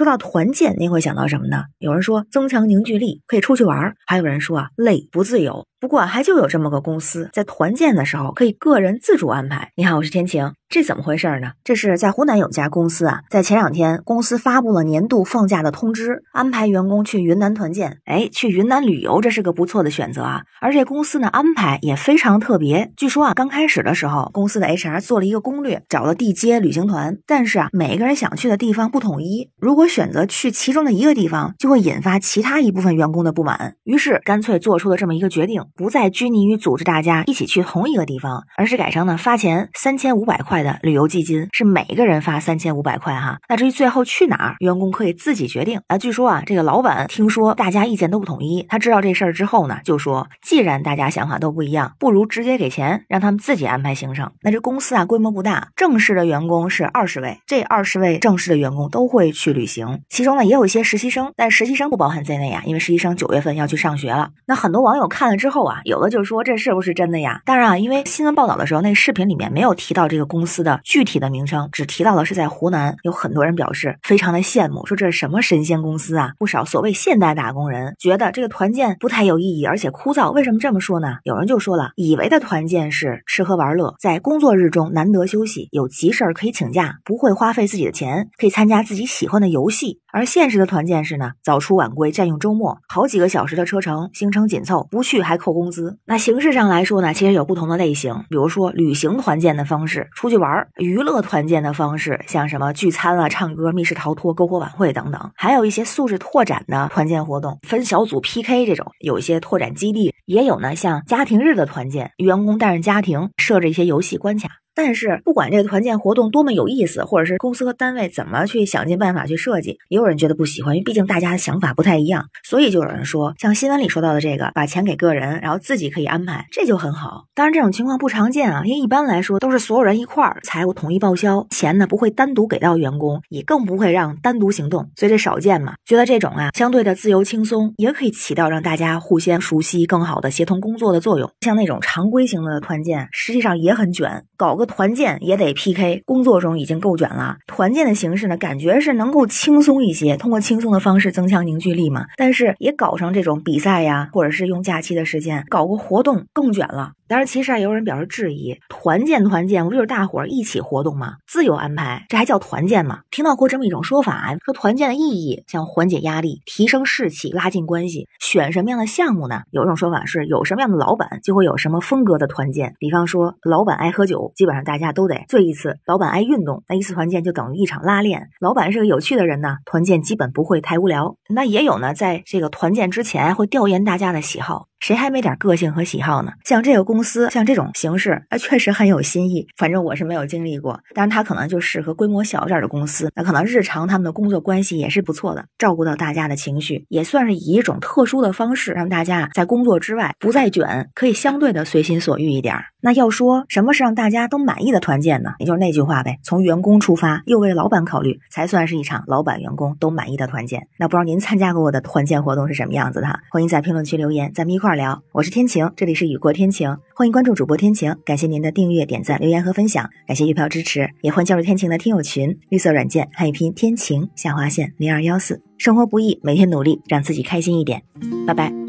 说到团建，您会想到什么呢？有人说增强凝聚力，可以出去玩儿；还有人说啊，累不自由。不过还就有这么个公司，在团建的时候可以个人自主安排。你好，我是天晴。这怎么回事呢？这是在湖南有家公司啊，在前两天公司发布了年度放假的通知，安排员工去云南团建。哎，去云南旅游，这是个不错的选择啊。而这公司呢，安排也非常特别。据说啊，刚开始的时候，公司的 HR 做了一个攻略，找了地接旅行团，但是啊，每个人想去的地方不统一。如果选择去其中的一个地方，就会引发其他一部分员工的不满。于是干脆做出了这么一个决定，不再拘泥于组织大家一起去同一个地方，而是改成呢发钱三千五百块的旅游基金。是每个人发三千五百块哈，那至于最后去哪儿，员工可以自己决定。啊，据说啊，这个老板听说大家意见都不统一，他知道这事儿之后呢，就说既然大家想法都不一样，不如直接给钱，让他们自己安排行程。那这公司啊，规模不大，正式的员工是二十位，这二十位正式的员工都会去旅行，其中呢也有一些实习生，但实习生不包含在内啊，因为实习生九月份要去上学了。那很多网友看了之后啊，有的就说这是不是真的呀？当然啊，因为新闻报道的时候，那视频里面没有提到这个公司的具体的。名称只提到了是在湖南，有很多人表示非常的羡慕，说这是什么神仙公司啊！不少所谓现代打工人觉得这个团建不太有意义，而且枯燥。为什么这么说呢？有人就说了，以为的团建是吃喝玩乐，在工作日中难得休息，有急事儿可以请假，不会花费自己的钱，可以参加自己喜欢的游游戏。而现实的团建是呢，早出晚归，占用周末，好几个小时的车程，行程紧凑，不去还扣工资。那形式上来说呢，其实有不同的类型，比如说旅行团建的方式，出去玩儿娱乐。团建的方式，像什么聚餐啊、唱歌、密室逃脱、篝火晚会等等，还有一些素质拓展的团建活动，分小组 PK 这种，有一些拓展基地，也有呢，像家庭日的团建，员工带着家庭设置一些游戏关卡。但是不管这个团建活动多么有意思，或者是公司和单位怎么去想尽办法去设计，也有人觉得不喜欢，因为毕竟大家的想法不太一样，所以就有人说，像新闻里说到的这个，把钱给个人，然后自己可以安排，这就很好。当然这种情况不常见啊，因为一般来说都是所有人一块儿，财务统一报销，钱呢不会单独给到员工，也更不会让单独行动，所以这少见嘛。觉得这种啊相对的自由轻松，也可以起到让大家互相熟悉、更好的协同工作的作用。像那种常规型的团建，实际上也很卷，搞个团建也。得 PK，工作中已经够卷了。团建的形式呢，感觉是能够轻松一些，通过轻松的方式增强凝聚力嘛。但是也搞上这种比赛呀，或者是用假期的时间搞个活动，更卷了。当然，其实啊，也有人表示质疑：团建团建，不就是大伙儿一起活动吗？自由安排，这还叫团建吗？听到过这么一种说法，说团建的意义像缓解压力、提升士气、拉近关系。选什么样的项目呢？有一种说法是，有什么样的老板就会有什么风格的团建。比方说，老板爱喝酒，基本上大家都得醉一次；老板爱运动，那一次团建就等于一场拉练。老板是个有趣的人呢，团建基本不会太无聊。那也有呢，在这个团建之前会调研大家的喜好。谁还没点个性和喜好呢？像这个公司，像这种形式，那，确实很有新意。反正我是没有经历过，但是它可能就适合规模小一点的公司。那可能日常他们的工作关系也是不错的，照顾到大家的情绪，也算是以一种特殊的方式，让大家在工作之外不再卷，可以相对的随心所欲一点儿。那要说什么是让大家都满意的团建呢？也就是那句话呗，从员工出发，又为老板考虑，才算是一场老板员工都满意的团建。那不知道您参加过我的团建活动是什么样子的哈？欢迎在评论区留言，咱们一块儿聊。我是天晴，这里是雨过天晴，欢迎关注主播天晴，感谢您的订阅、点赞、留言和分享，感谢月票支持，也欢迎加入天晴的听友群，绿色软件汉语拼天晴下划线零二幺四。生活不易，每天努力让自己开心一点，拜拜。